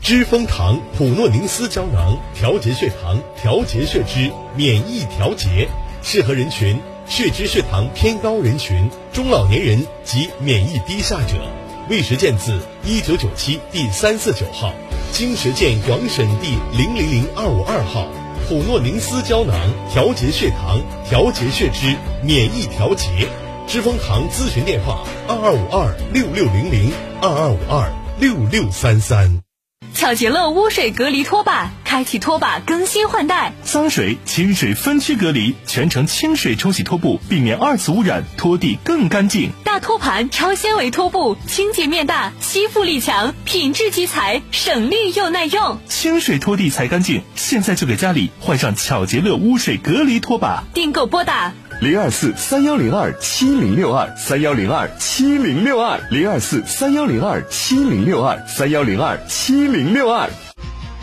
知蜂堂普诺宁斯胶囊，调节血糖，调节血脂，免疫调节，适合人群：血脂血糖偏高人群、中老年人及免疫低下者。魏实健字一九九七第三四九号，经实健广审第零零零二五二号。普诺宁斯胶囊，调节血糖，调节血脂，免疫调节。知蜂堂咨询电话：二二五二六六零零二二五二六六三三。巧洁乐污水隔离拖把，开启拖把更新换代。脏水、清水分区隔离，全程清水冲洗拖布，避免二次污染，拖地更干净。大托盘超纤维拖布，清洁面大，吸附力强，品质集材，省力又耐用。清水拖地才干净，现在就给家里换上巧洁乐污水隔离拖把。订购拨打零二四三幺零二七零六二三幺零二七零六二零二四三幺零二七零六二三幺零二七零六二。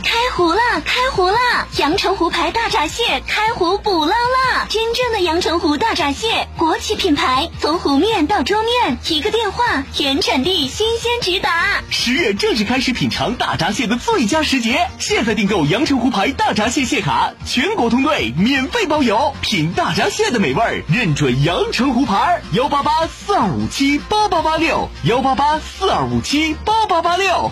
开壶了，开壶了！阳澄湖牌大闸蟹开壶捕捞了，真正的阳澄湖大闸蟹，国企品牌，从湖面到桌面，一个电话，原产地，新鲜直达。十月正是开始品尝大闸蟹的最佳时节，现在订购阳澄湖牌大闸蟹蟹卡，全国通兑，免费包邮，品大闸蟹的美味，认准阳澄湖牌。幺八八四二五七八八八六，幺八八四二五七八八八六。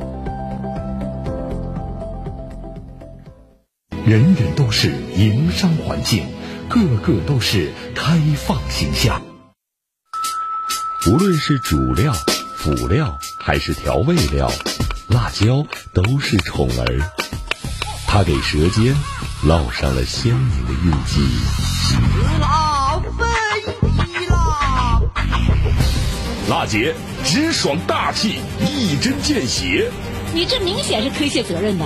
人人都是营商环境，个个都是开放形象。无论是主料、辅料还是调味料，辣椒都是宠儿。它给舌尖烙上了鲜明的印记。辣飞啦！辣姐直爽大气，一针见血。你这明显是推卸责任的。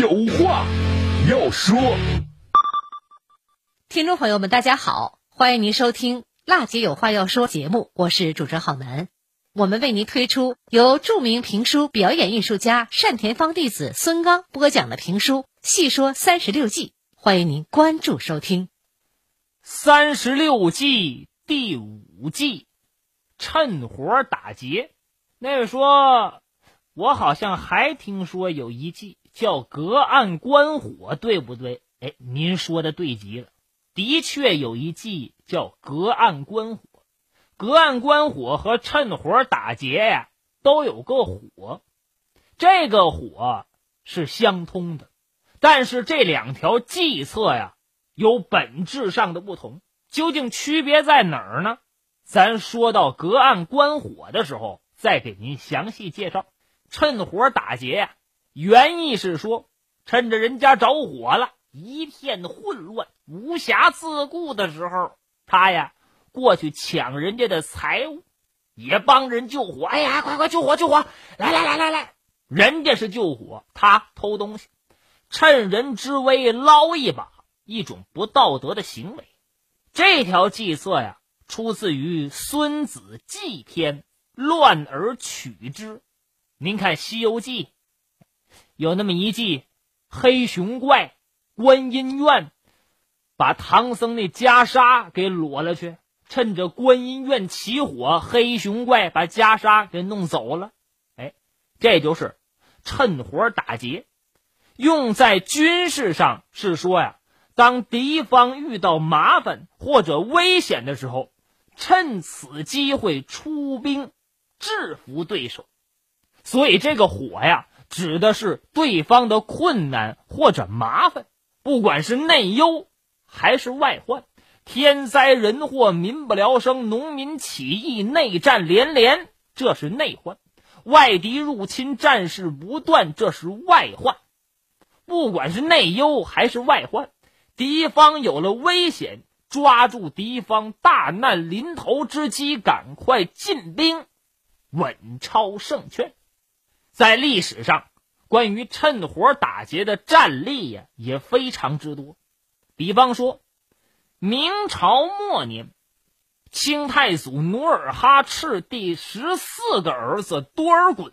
有话要说。听众朋友们，大家好，欢迎您收听《辣姐有话要说》节目，我是主持人郝楠。我们为您推出由著名评书表演艺术家单田芳弟子孙刚播讲的评书《戏说三十六计》，欢迎您关注收听。三十六计第五计，趁火打劫。那位说，我好像还听说有一计叫隔岸观火，对不对？哎，您说的对极了，的确有一计叫隔岸观火。隔岸观火和趁火打劫呀，都有个火，这个火是相通的，但是这两条计策呀有本质上的不同，究竟区别在哪儿呢？咱说到隔岸观火的时候，再给您详细介绍。趁火打劫呀，原意是说，趁着人家着火了，一片混乱、无暇自顾的时候，他呀。过去抢人家的财物，也帮人救火。哎呀，快快救火救火！来来来来来，人家是救火，他偷东西，趁人之危捞一把，一种不道德的行为。这条计策呀，出自于《孙子计篇》，乱而取之。您看《西游记》，有那么一计：黑熊怪、观音院。把唐僧那袈裟给裸了去，趁着观音院起火，黑熊怪把袈裟给弄走了。哎，这就是趁火打劫。用在军事上是说呀，当敌方遇到麻烦或者危险的时候，趁此机会出兵制服对手。所以这个火呀，指的是对方的困难或者麻烦，不管是内忧还是外患，天灾人祸、民不聊生、农民起义、内战连连，这是内患；外敌入侵、战事不断，这是外患。不管是内忧还是外患，敌方有了危险，抓住敌方大难临头之机，赶快进兵，稳超胜券。在历史上，关于趁火打劫的战例呀，也非常之多。比方说，明朝末年，清太祖努尔哈赤第十四个儿子多尔衮。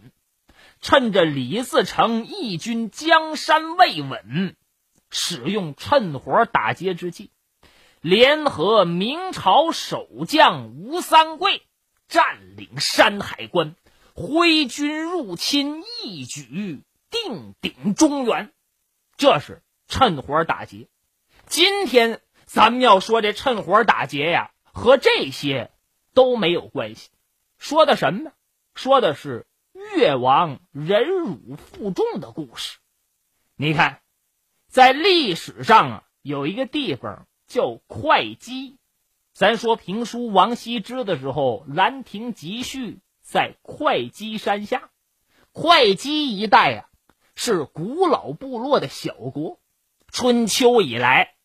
趁着李自成义军江山未稳，使用趁火打劫之计，联合明朝守将吴三桂，占领山海关，挥军入侵，一举定鼎中原。这是趁火打劫。今天咱们要说这趁火打劫呀，和这些都没有关系。说的什么呢？说的是。越王忍辱负重的故事，你看，在历史上啊，有一个地方叫会稽。咱说评书《王羲之》的时候，《兰亭集序》在会稽山下。会稽一带啊，是古老部落的小国。春秋以来，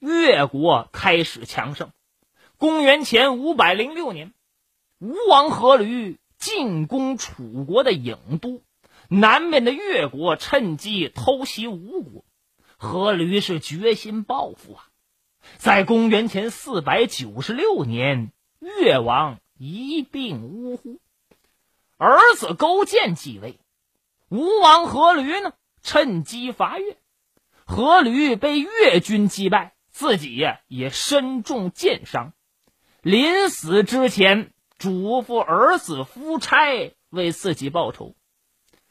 越国开始强盛。公元前五百零六年，吴王阖闾。进攻楚国的郢都，南面的越国趁机偷袭吴国，阖闾是决心报复啊！在公元前四百九十六年，越王一病呜呼，儿子勾践继位，吴王阖闾呢趁机伐越，阖闾被越军击败，自己呀也身中箭伤，临死之前。嘱咐儿子夫差为自己报仇。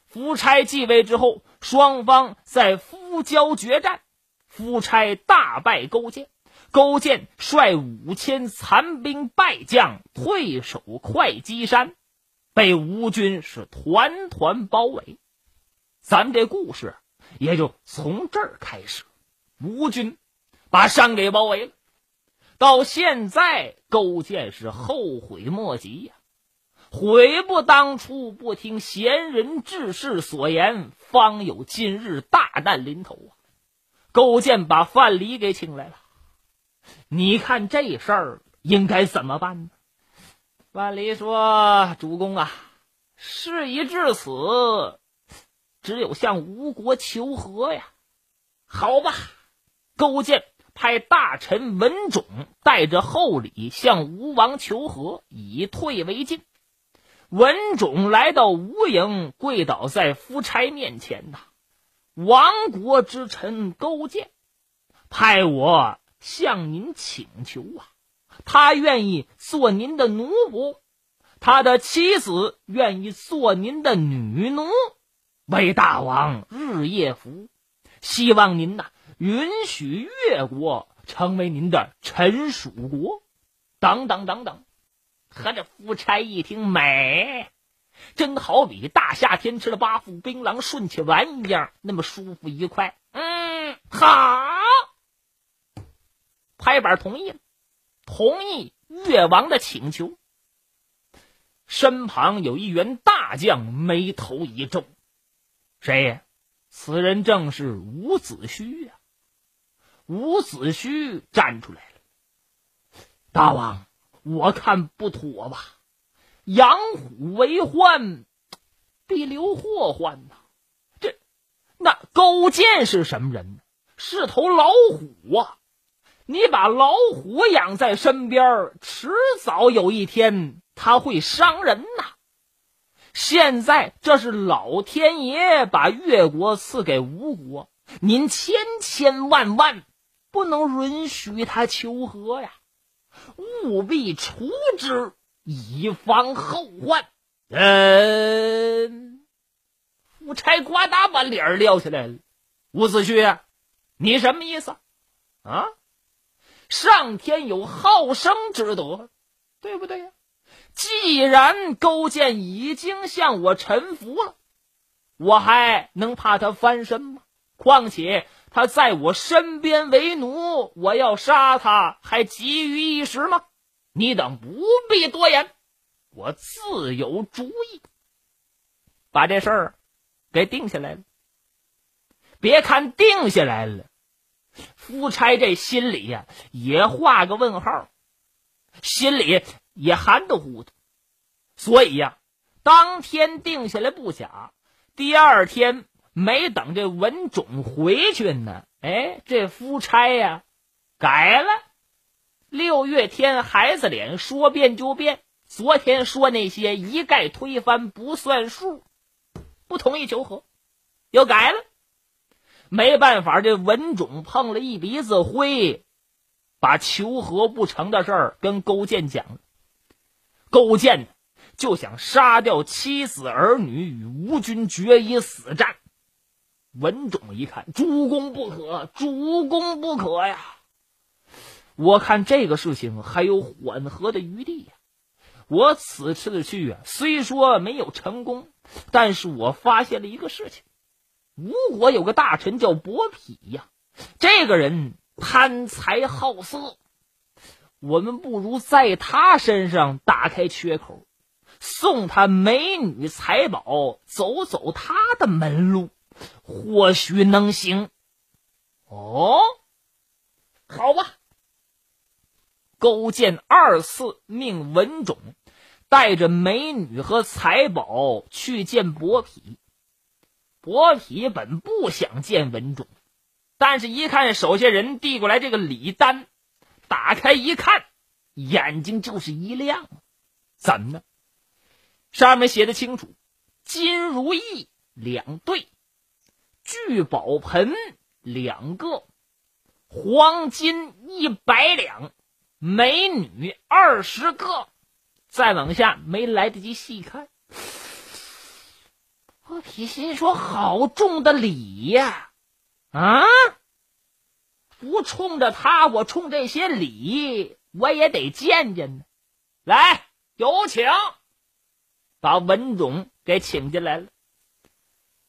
夫差继位之后，双方在夫交决战，夫差大败勾践。勾践率五千残兵败将退守会稽山，被吴军是团团包围。咱们这故事也就从这儿开始，吴军把山给包围了。到现在，勾践是后悔莫及呀，悔不当初，不听贤人志士所言，方有今日大难临头啊！勾践把范蠡给请来了，你看这事儿应该怎么办呢？范蠡说：“主公啊，事已至此，只有向吴国求和呀。”好吧，勾践。派大臣文种带着厚礼向吴王求和，以退为进。文种来到吴营，跪倒在夫差面前呐：“亡国之臣勾践，派我向您请求啊！他愿意做您的奴仆，他的妻子愿意做您的女奴，为大王日夜服。希望您呐。”允许越国成为您的臣属国，等等等等。和这夫差一听美，真好比大夏天吃了八副槟榔顺气丸一样，那么舒服愉快。嗯，好，拍板同意了，同意越王的请求。身旁有一员大将，眉头一皱，谁？此人正是伍子胥呀。伍子胥站出来了，大王，我看不妥吧？养虎为患，必留祸患呐！这，那勾践是什么人呢？是头老虎啊！你把老虎养在身边，迟早有一天他会伤人呐！现在这是老天爷把越国赐给吴国，您千千万万。不能允许他求和呀，务必除之，以防后患。嗯，夫差呱嗒把脸撂下来了。伍子胥，你什么意思啊？上天有好生之德，对不对呀？既然勾践已经向我臣服了，我还能怕他翻身吗？况且他在我身边为奴，我要杀他还急于一时吗？你等不必多言，我自有主意，把这事儿给定下来了。别看定下来了，夫差这心里呀也画个问号，心里也含糊糊的。所以呀，当天定下来不假。第二天没等这文种回去呢，哎，这夫差呀改了。六月天孩子脸说变就变，昨天说那些一概推翻不算数，不同意求和，又改了。没办法，这文种碰了一鼻子灰，把求和不成的事儿跟勾践讲了。勾践就想杀掉妻子儿女，与吴军决一死战。文种一看，主公不可，主公不可呀！我看这个事情还有缓和的余地呀。我此次去啊，虽说没有成功，但是我发现了一个事情。吴国有个大臣叫伯嚭呀，这个人贪财好色，我们不如在他身上打开缺口，送他美女财宝，走走他的门路，或许能行。哦，好吧。勾践二次命文种带着美女和财宝去见伯嚭。伯嚭本不想见文种，但是一看手下人递过来这个礼单，打开一看，眼睛就是一亮。怎么呢？上面写的清楚：金如意两对，聚宝盆两个，黄金一百两，美女二十个。再往下没来得及细看。伯嚭心说：“好重的礼呀！啊，不冲着他，我冲这些礼，我也得见见呢。来，有请，把文种给请进来了。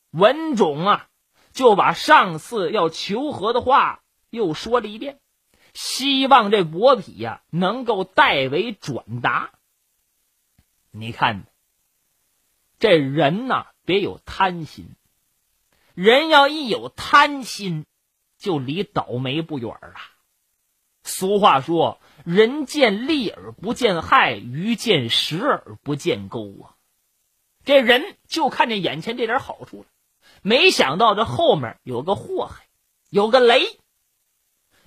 文种啊，就把上次要求和的话又说了一遍，希望这伯嚭呀能够代为转达。你看，这人呐。”别有贪心，人要一有贪心，就离倒霉不远了。俗话说：“人见利而不见害，鱼见食而不见钩啊。”这人就看见眼前这点好处了，没想到这后面有个祸害，有个雷。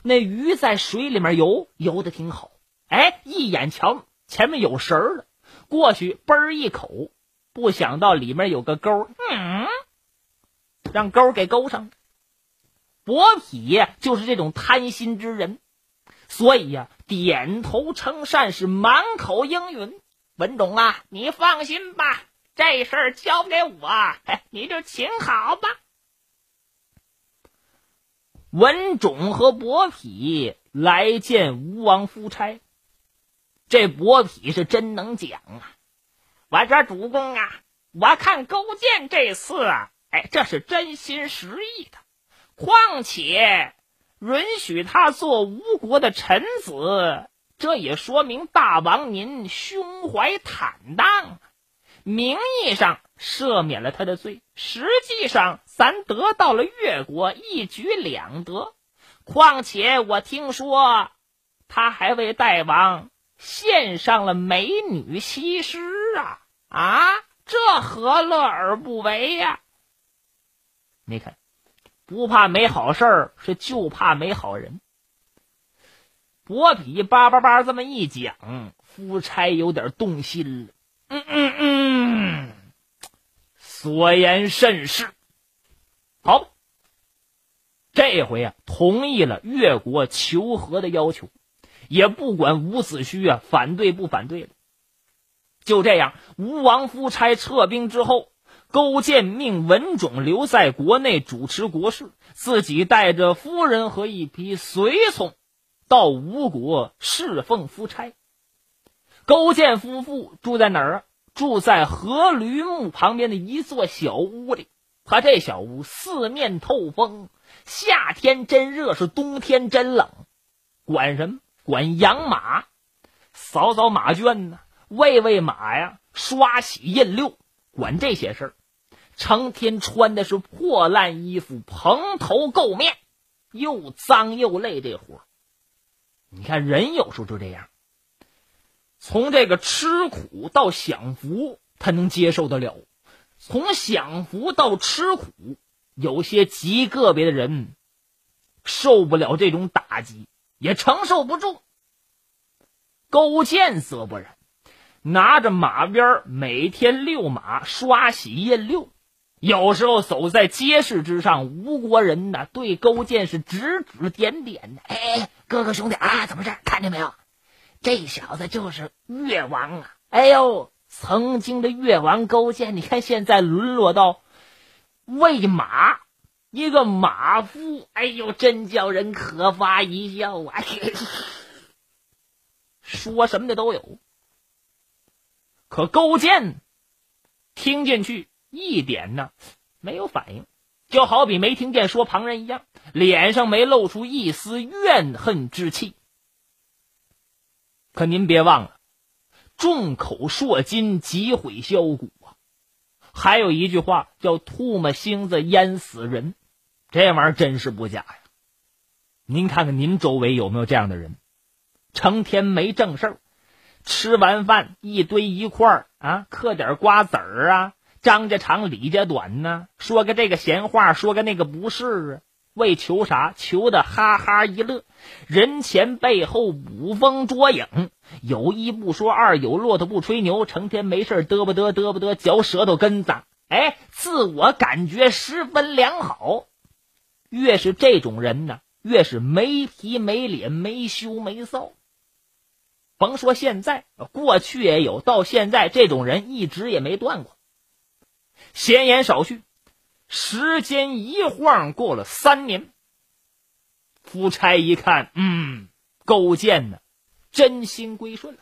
那鱼在水里面游，游的挺好，哎，一眼瞧前面有食儿了，过去嘣儿一口。不想到里面有个钩，嗯，让钩给勾上了。伯嚭就是这种贪心之人，所以呀，点头称善，是满口应允。文种啊，你放心吧，这事儿交给我，你就请好吧。文种和伯嚭来见吴王夫差，这伯嚭是真能讲啊。我说主公啊，我看勾践这次啊，哎，这是真心实意的。况且允许他做吴国的臣子，这也说明大王您胸怀坦荡，名义上赦免了他的罪，实际上咱得到了越国，一举两得。况且我听说他还为大王。献上了美女西施啊啊！这何乐而不为呀？你看，不怕没好事，是就怕没好人。伯嚭叭叭叭这么一讲，夫差有点动心了。嗯嗯嗯，所言甚是。好，这回啊，同意了越国求和的要求，也不管伍子胥啊反对不反对了。就这样，吴王夫差撤兵之后，勾践命文种留在国内主持国事，自己带着夫人和一批随从，到吴国侍奉夫差。勾践夫妇住在哪儿啊？住在河驴墓旁边的一座小屋里。他这小屋四面透风。夏天真热，是冬天真冷。管什么？管养马，扫扫马圈呢，喂喂马呀，刷洗印六，管这些事儿。成天穿的是破烂衣服，蓬头垢面，又脏又累。这活你看人有时候就这样。从这个吃苦到享福，他能接受得了；从享福到吃苦。有些极个别的人受不了这种打击，也承受不住。勾践则不然，拿着马鞭每天遛马、刷洗印溜，有时候走在街市之上，吴国人呢对勾践是指指点点的。哎，哥哥兄弟啊，怎么着？看见没有？这小子就是越王啊！哎呦，曾经的越王勾践，你看现在沦落到。喂马，一个马夫，哎呦，真叫人可发一笑啊！说什么的都有，可勾践听进去一点呢没有反应，就好比没听见说旁人一样，脸上没露出一丝怨恨之气。可您别忘了，众口铄金，积毁销骨啊。还有一句话叫“唾沫星子淹死人”，这玩意儿真是不假呀。您看看您周围有没有这样的人，成天没正事儿，吃完饭一堆一块儿啊，嗑点瓜子儿啊，张家长李家短呢，说个这个闲话，说个那个不是啊，为求啥？求的哈哈一乐，人前背后捕风捉影。有一不说二，有骆驼不吹牛，成天没事嘚不嘚嘚不嘚，嚼舌头根子，哎，自我感觉十分良好。越是这种人呢，越是没皮没脸、没羞没臊。甭说现在，过去也有，到现在这种人一直也没断过。闲言少叙，时间一晃过了三年，夫差一看，嗯，勾践呢？真心归顺了，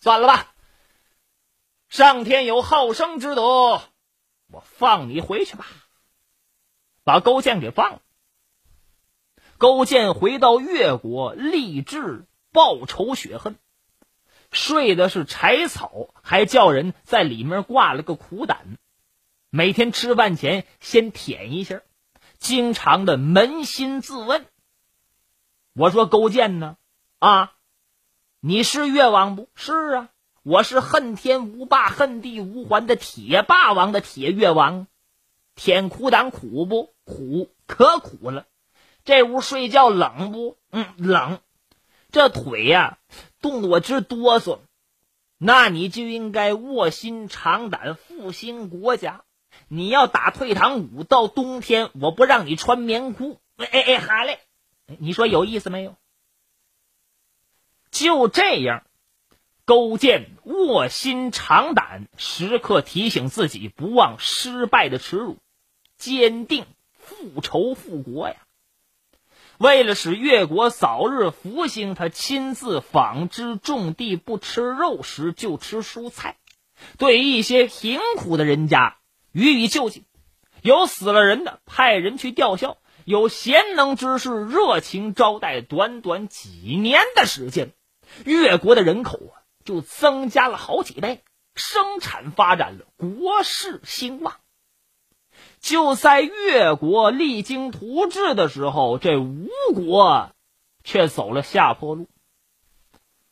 算了吧。上天有好生之德，我放你回去吧。把勾践给放了。勾践回到越国，立志报仇雪恨。睡的是柴草，还叫人在里面挂了个苦胆，每天吃饭前先舔一下，经常的扪心自问。我说勾践呢？啊？你是越王不是啊？我是恨天无霸、恨地无还的铁霸王的铁越王，舔苦胆苦不苦？可苦了。这屋睡觉冷不？嗯，冷。这腿呀，冻得我直哆嗦。那你就应该卧薪尝胆，复兴国家。你要打退堂鼓，到冬天我不让你穿棉裤。哎哎哎，好嘞，你说有意思没有？就这样，勾践卧薪尝胆，时刻提醒自己不忘失败的耻辱，坚定复仇复国呀。为了使越国早日复兴，他亲自纺织种地，不吃肉食就吃蔬菜。对一些贫苦的人家予以救济，有死了人的派人去吊孝，有贤能之士热情招待。短短几年的时间。越国的人口啊，就增加了好几倍，生产发展了，国势兴旺。就在越国励精图治的时候，这吴国却走了下坡路。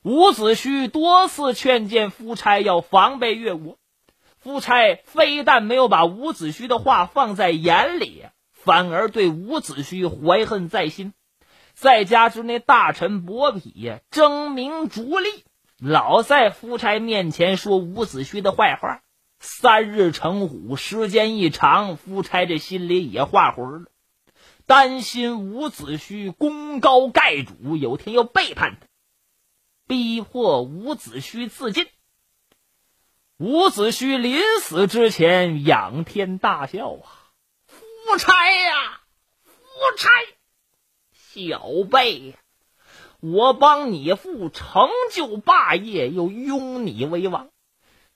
伍子胥多次劝谏夫差要防备越国，夫差非但没有把伍子胥的话放在眼里，反而对伍子胥怀恨在心。再加之那大臣伯嚭，争名逐利，老在夫差面前说伍子胥的坏话。三日成虎，时间一长，夫差这心里也画魂了。担心伍子胥功高盖主，有天要背叛他，逼迫伍子胥自尽。伍子胥临死之前仰天大笑啊：“夫差呀，夫差，小辈，我帮你父成就霸业，又拥你为王。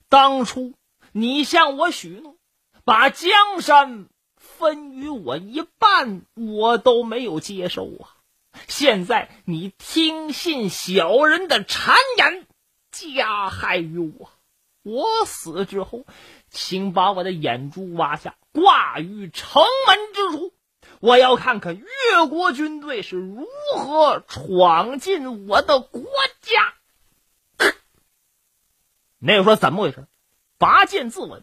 当初你向我许诺，把江山。”分于我一半，我都没有接受啊！现在你听信小人的谗言，加害于我。我死之后，请把我的眼珠挖下，挂于城门之处。我要看看越国军队是如何闯进我的国家。那个说怎么回事？拔剑自刎。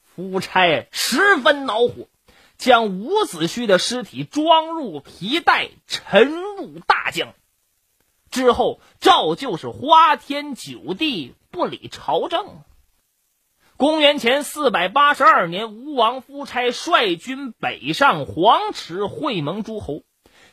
夫差十分恼火，将伍子胥的尸体装入皮袋，沉入大江。之后照旧是花天酒地，不理朝政。公元前四百八十二年，吴王夫差率军北上黄池会盟诸侯。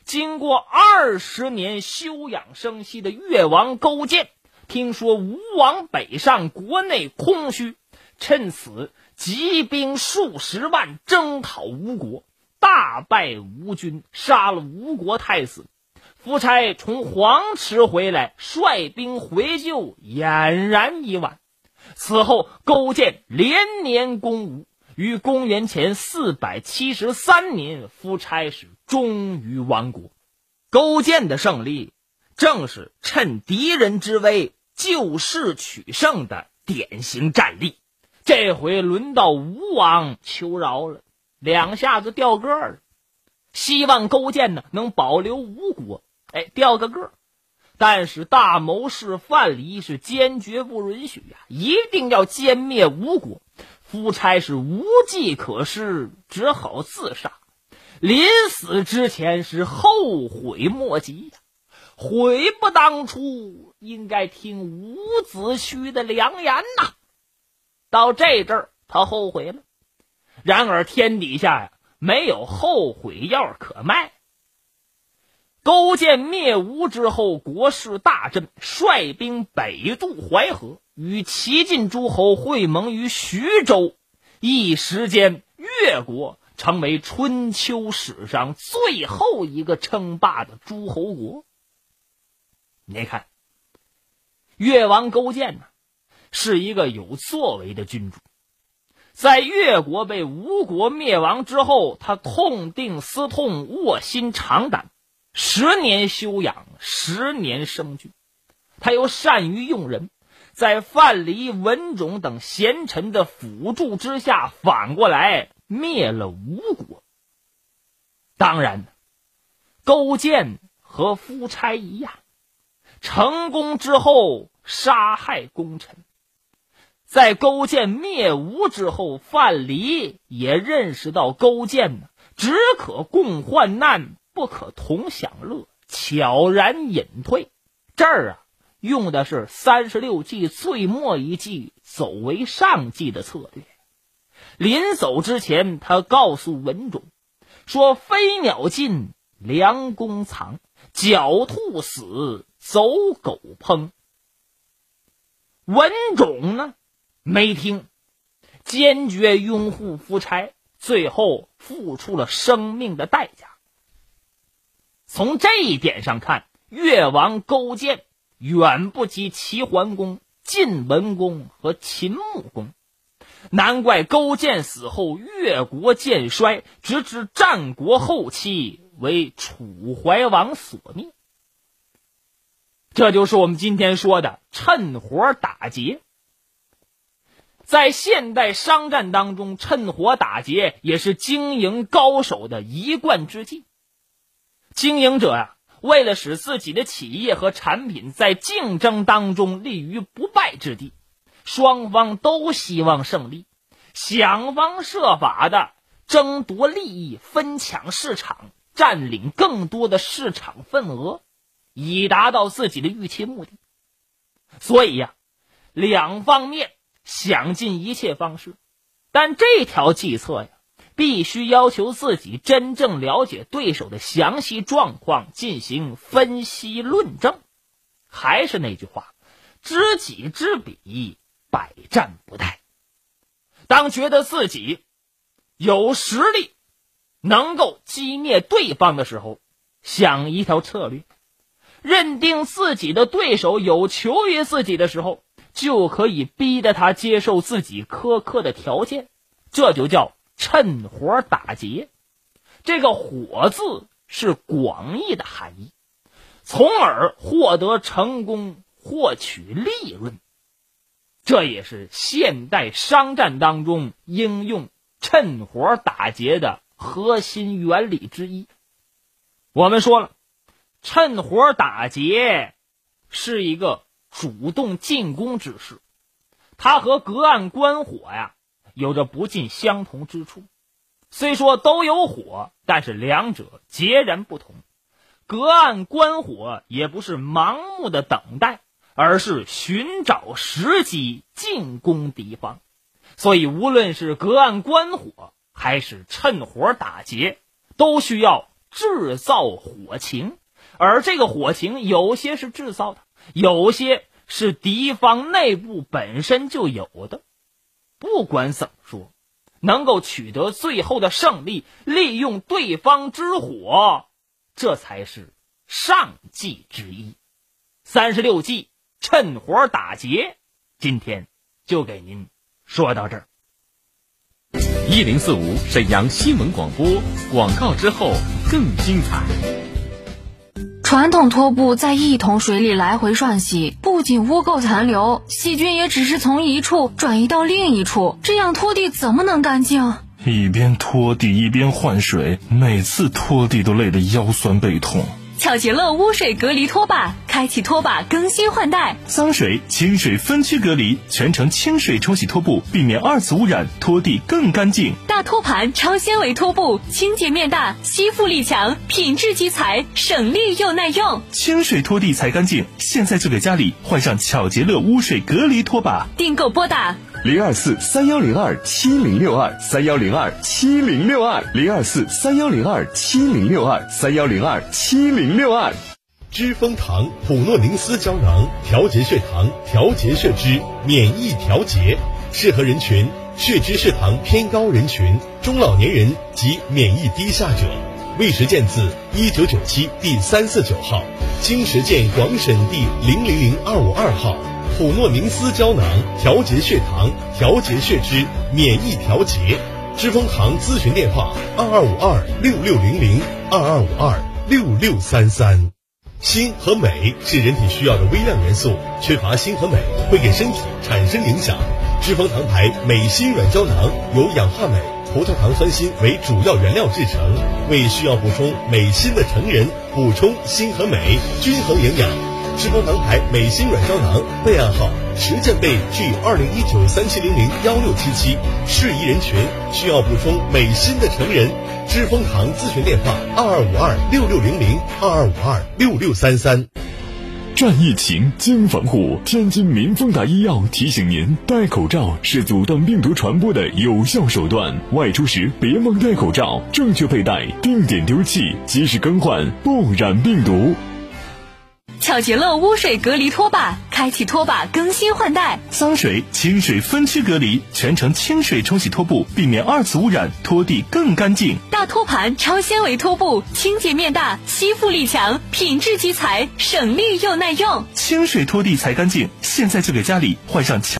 经过二十年休养生息的越王勾践，听说吴王北上，国内空虚，趁此。集兵数十万征讨吴国，大败吴军，杀了吴国太子。夫差从黄池回来，率兵回救，俨然已晚。此后，勾践连年攻吴，于公元前四百七十三年，夫差是终于亡国。勾践的胜利，正是趁敌人之危救势取胜的典型战例。这回轮到吴王求饶了，两下子掉个了。希望勾践呢能保留吴国，哎，掉个个儿。但是大谋士范蠡是坚决不允许呀，一定要歼灭吴国。夫差是无计可施，只好自杀。临死之前是后悔莫及呀，悔不当初，应该听伍子胥的良言呐。到这阵儿，他后悔了。然而天底下呀，没有后悔药可卖。勾践灭吴之后，国势大振，率兵北渡淮河，与齐晋诸侯会盟于徐州。一时间，越国成为春秋史上最后一个称霸的诸侯国。你看，越王勾践呢？是一个有作为的君主，在越国被吴国灭亡之后，他痛定思痛，卧薪尝胆，十年休养，十年生聚。他又善于用人，在范蠡、文种等贤臣的辅助之下，反过来灭了吴国。当然，勾践和夫差一样，成功之后杀害功臣。在勾践灭吴之后，范蠡也认识到勾践呢，只可共患难，不可同享乐，悄然隐退。这儿啊，用的是三十六计最末一计“走为上计”的策略。临走之前，他告诉文种说：“飞鸟尽，良弓藏；狡兔死，走狗烹。”文种呢？没听，坚决拥护夫差，最后付出了生命的代价。从这一点上看，越王勾践远不及齐桓公、晋文公和秦穆公，难怪勾践死后越国渐衰，直至战国后期为楚怀王所灭。这就是我们今天说的趁火打劫。在现代商战当中，趁火打劫也是经营高手的一贯之计。经营者呀，为了使自己的企业和产品在竞争当中立于不败之地，双方都希望胜利，想方设法的争夺利益、分抢市场、占领更多的市场份额，以达到自己的预期目的。所以呀，两方面。想尽一切方式，但这条计策呀，必须要求自己真正了解对手的详细状况，进行分析论证。还是那句话，知己知彼，百战不殆。当觉得自己有实力，能够击灭对方的时候，想一条策略；认定自己的对手有求于自己的时候，就可以逼得他接受自己苛刻的条件。这就叫趁火打劫。这个“火”字是广义的含义，从而获得成功，获取利润。这也是现代商战当中应用趁火打劫的核心原理之一。我们说了，趁火打劫是一个主动进攻之势，它和隔岸观火呀有着不尽相同之处。虽说都有火，但是两者截然不同。隔岸观火也不是盲目的等待。而是寻找时机进攻敌方，所以无论是隔岸观火还是趁火打劫，都需要制造火情。而这个火情，有些是制造的，有些是敌方内部本身就有的。不管怎么说，能够取得最后的胜利，利用对方之火，这才是上计之一。三十六计。趁火打劫，今天就给您说到这儿。一零四五沈阳新闻广播广告之后更精彩。传统拖布在一桶水里来回涮洗，不仅污垢残留，细菌也只是从一处转移到另一处，这样拖地怎么能干净？一边拖地一边换水，每次拖地都累得腰酸背痛。巧洁乐污水隔离拖把，开启拖把更新换代。脏水清水分区隔离，全程清水冲洗拖布，避免二次污染，拖地更干净。大托盘超纤维拖布，清洁面大，吸附力强，品质集材，省力又耐用。清水拖地才干净，现在就给家里换上巧洁乐污水隔离拖把。订购拨打。零二四三幺零二七零六二三幺零二七零六二零二四三幺零二七零六二三幺零二七零六二，知蜂堂普诺宁斯胶囊调节血糖、调节血脂、免疫调节，适合人群血脂血糖偏高人群、中老年人及免疫低下者。未实践字一九九七第三四九号，经实践广审第零零零二五二号。普诺宁斯胶囊调节血糖、调节血脂、免疫调节。知蜂堂咨询电话：二二五二六六零零二二五二六六三三。锌和镁是人体需要的微量元素，缺乏锌和镁会给身体产生影响。知蜂堂牌镁锌软胶囊由氧化镁、葡萄糖酸锌为主要原料制成，为需要补充镁锌的成人补充锌和镁，均衡营养。知蜂堂牌美心软胶囊备案号实践备 G 二零一九三七零零幺六七七，适宜人群需要补充美心的成人，知蜂堂咨询电话二二五二六六零零二二五二六六三三。战疫情，经防护。天津民丰达医药提醒您：戴口罩是阻断病毒传播的有效手段，外出时别忘戴口罩，正确佩戴，定点丢弃，及时更换，不染病毒。巧洁乐污水隔离拖把，开启拖把更新换代。脏水清水分区隔离，全程清水冲洗拖布，避免二次污染，拖地更干净。大托盘超纤维拖布，清洁面大，吸附力强，品质集采，省力又耐用。清水拖地才干净，现在就给家里换上巧。